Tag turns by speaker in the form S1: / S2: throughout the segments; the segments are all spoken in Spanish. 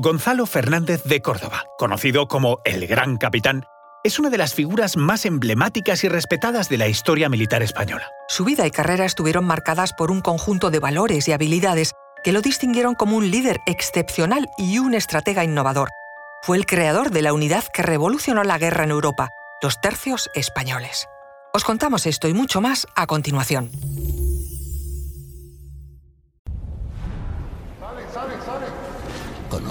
S1: Gonzalo Fernández de Córdoba, conocido como el Gran Capitán, es una de las figuras más emblemáticas y respetadas de la historia militar española.
S2: Su vida y carrera estuvieron marcadas por un conjunto de valores y habilidades que lo distinguieron como un líder excepcional y un estratega innovador. Fue el creador de la unidad que revolucionó la guerra en Europa, los tercios españoles. Os contamos esto y mucho más a continuación.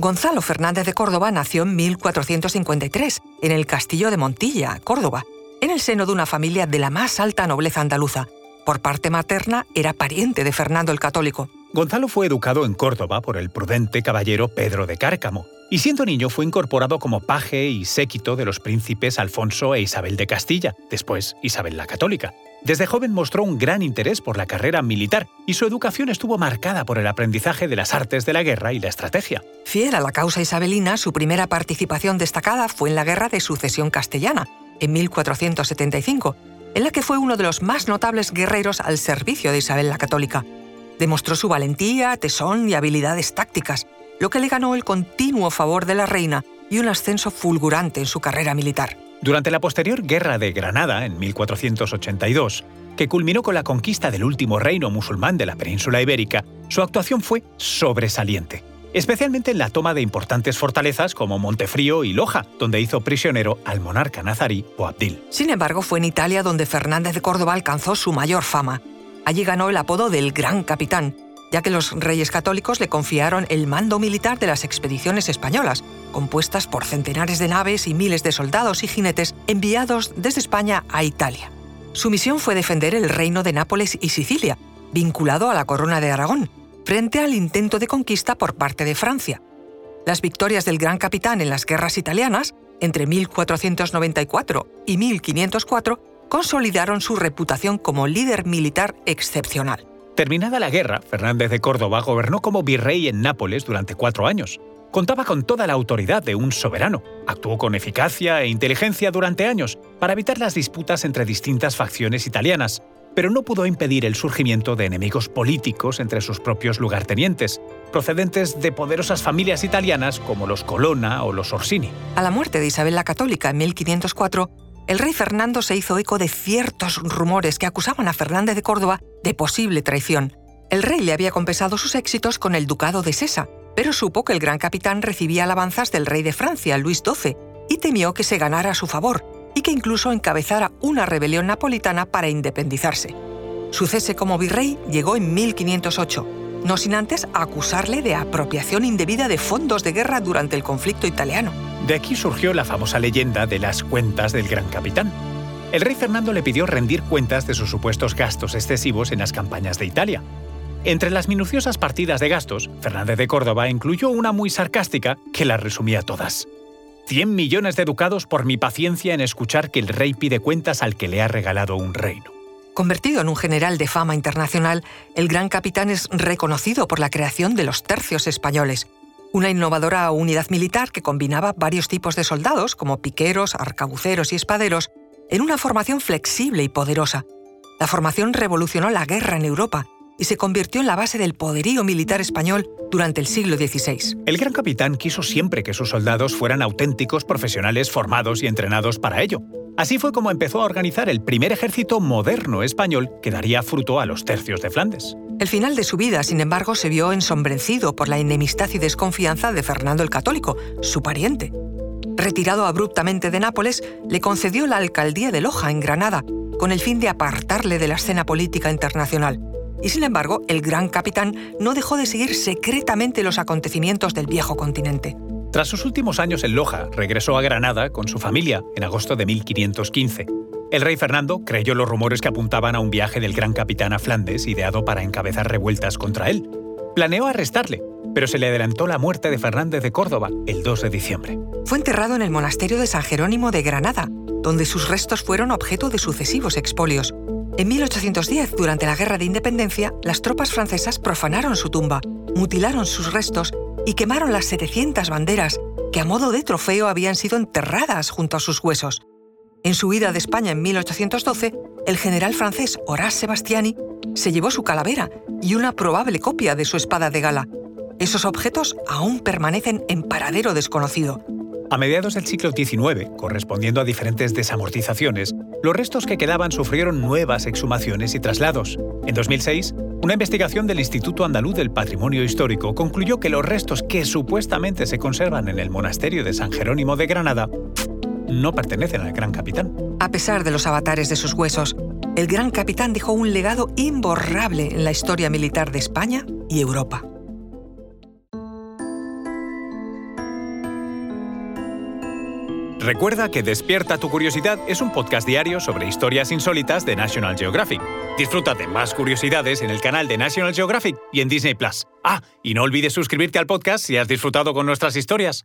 S2: Gonzalo Fernández de Córdoba nació en 1453, en el castillo de Montilla, Córdoba, en el seno de una familia de la más alta nobleza andaluza. Por parte materna era pariente de Fernando el Católico.
S1: Gonzalo fue educado en Córdoba por el prudente caballero Pedro de Cárcamo, y siendo niño fue incorporado como paje y séquito de los príncipes Alfonso e Isabel de Castilla, después Isabel la Católica. Desde joven mostró un gran interés por la carrera militar y su educación estuvo marcada por el aprendizaje de las artes de la guerra y la estrategia.
S2: Fiel a la causa isabelina, su primera participación destacada fue en la Guerra de Sucesión Castellana, en 1475, en la que fue uno de los más notables guerreros al servicio de Isabel la Católica. Demostró su valentía, tesón y habilidades tácticas, lo que le ganó el continuo favor de la reina y un ascenso fulgurante en su carrera militar.
S1: Durante la posterior Guerra de Granada, en 1482, que culminó con la conquista del último reino musulmán de la península ibérica, su actuación fue sobresaliente, especialmente en la toma de importantes fortalezas como Montefrío y Loja, donde hizo prisionero al monarca nazarí Boabdil.
S2: Sin embargo, fue en Italia donde Fernández de Córdoba alcanzó su mayor fama. Allí ganó el apodo del Gran Capitán, ya que los reyes católicos le confiaron el mando militar de las expediciones españolas, compuestas por centenares de naves y miles de soldados y jinetes enviados desde España a Italia. Su misión fue defender el reino de Nápoles y Sicilia, vinculado a la corona de Aragón, frente al intento de conquista por parte de Francia. Las victorias del gran capitán en las guerras italianas, entre 1494 y 1504, consolidaron su reputación como líder militar excepcional.
S1: Terminada la guerra, Fernández de Córdoba gobernó como virrey en Nápoles durante cuatro años. Contaba con toda la autoridad de un soberano. Actuó con eficacia e inteligencia durante años para evitar las disputas entre distintas facciones italianas, pero no pudo impedir el surgimiento de enemigos políticos entre sus propios lugartenientes, procedentes de poderosas familias italianas como los Colonna o los Orsini.
S2: A la muerte de Isabel la Católica en 1504, el rey Fernando se hizo eco de ciertos rumores que acusaban a Fernández de Córdoba de posible traición. El rey le había compensado sus éxitos con el ducado de Sesa, pero supo que el gran capitán recibía alabanzas del rey de Francia, Luis XII, y temió que se ganara a su favor y que incluso encabezara una rebelión napolitana para independizarse. Su cese como virrey llegó en 1508, no sin antes acusarle de apropiación indebida de fondos de guerra durante el conflicto italiano.
S1: De aquí surgió la famosa leyenda de las cuentas del gran capitán. El rey Fernando le pidió rendir cuentas de sus supuestos gastos excesivos en las campañas de Italia. Entre las minuciosas partidas de gastos, Fernández de Córdoba incluyó una muy sarcástica que las resumía todas. 100 millones de ducados por mi paciencia en escuchar que el rey pide cuentas al que le ha regalado un reino.
S2: Convertido en un general de fama internacional, el gran capitán es reconocido por la creación de los tercios españoles, una innovadora unidad militar que combinaba varios tipos de soldados, como piqueros, arcabuceros y espaderos, en una formación flexible y poderosa. La formación revolucionó la guerra en Europa y se convirtió en la base del poderío militar español durante el siglo XVI.
S1: El gran capitán quiso siempre que sus soldados fueran auténticos profesionales formados y entrenados para ello. Así fue como empezó a organizar el primer ejército moderno español que daría fruto a los tercios de Flandes.
S2: El final de su vida, sin embargo, se vio ensombrecido por la enemistad y desconfianza de Fernando el Católico, su pariente. Retirado abruptamente de Nápoles, le concedió la alcaldía de Loja, en Granada, con el fin de apartarle de la escena política internacional. Y sin embargo, el gran capitán no dejó de seguir secretamente los acontecimientos del viejo continente.
S1: Tras sus últimos años en Loja, regresó a Granada con su familia en agosto de 1515. El rey Fernando creyó los rumores que apuntaban a un viaje del gran capitán a Flandes ideado para encabezar revueltas contra él. Planeó arrestarle, pero se le adelantó la muerte de Fernández de Córdoba el 2 de diciembre.
S2: Fue enterrado en el monasterio de San Jerónimo de Granada, donde sus restos fueron objeto de sucesivos expolios. En 1810, durante la Guerra de Independencia, las tropas francesas profanaron su tumba, mutilaron sus restos y quemaron las 700 banderas que a modo de trofeo habían sido enterradas junto a sus huesos. En su huida de España en 1812, el general francés Horace Sebastiani se llevó su calavera y una probable copia de su espada de gala. Esos objetos aún permanecen en paradero desconocido.
S1: A mediados del siglo XIX, correspondiendo a diferentes desamortizaciones, los restos que quedaban sufrieron nuevas exhumaciones y traslados. En 2006, una investigación del Instituto Andaluz del Patrimonio Histórico concluyó que los restos que supuestamente se conservan en el monasterio de San Jerónimo de Granada no pertenecen al gran capitán.
S2: A pesar de los avatares de sus huesos, el gran capitán dejó un legado imborrable en la historia militar de España y Europa.
S1: Recuerda que Despierta tu Curiosidad es un podcast diario sobre historias insólitas de National Geographic. Disfruta de más curiosidades en el canal de National Geographic y en Disney Plus. Ah, y no olvides suscribirte al podcast si has disfrutado con nuestras historias.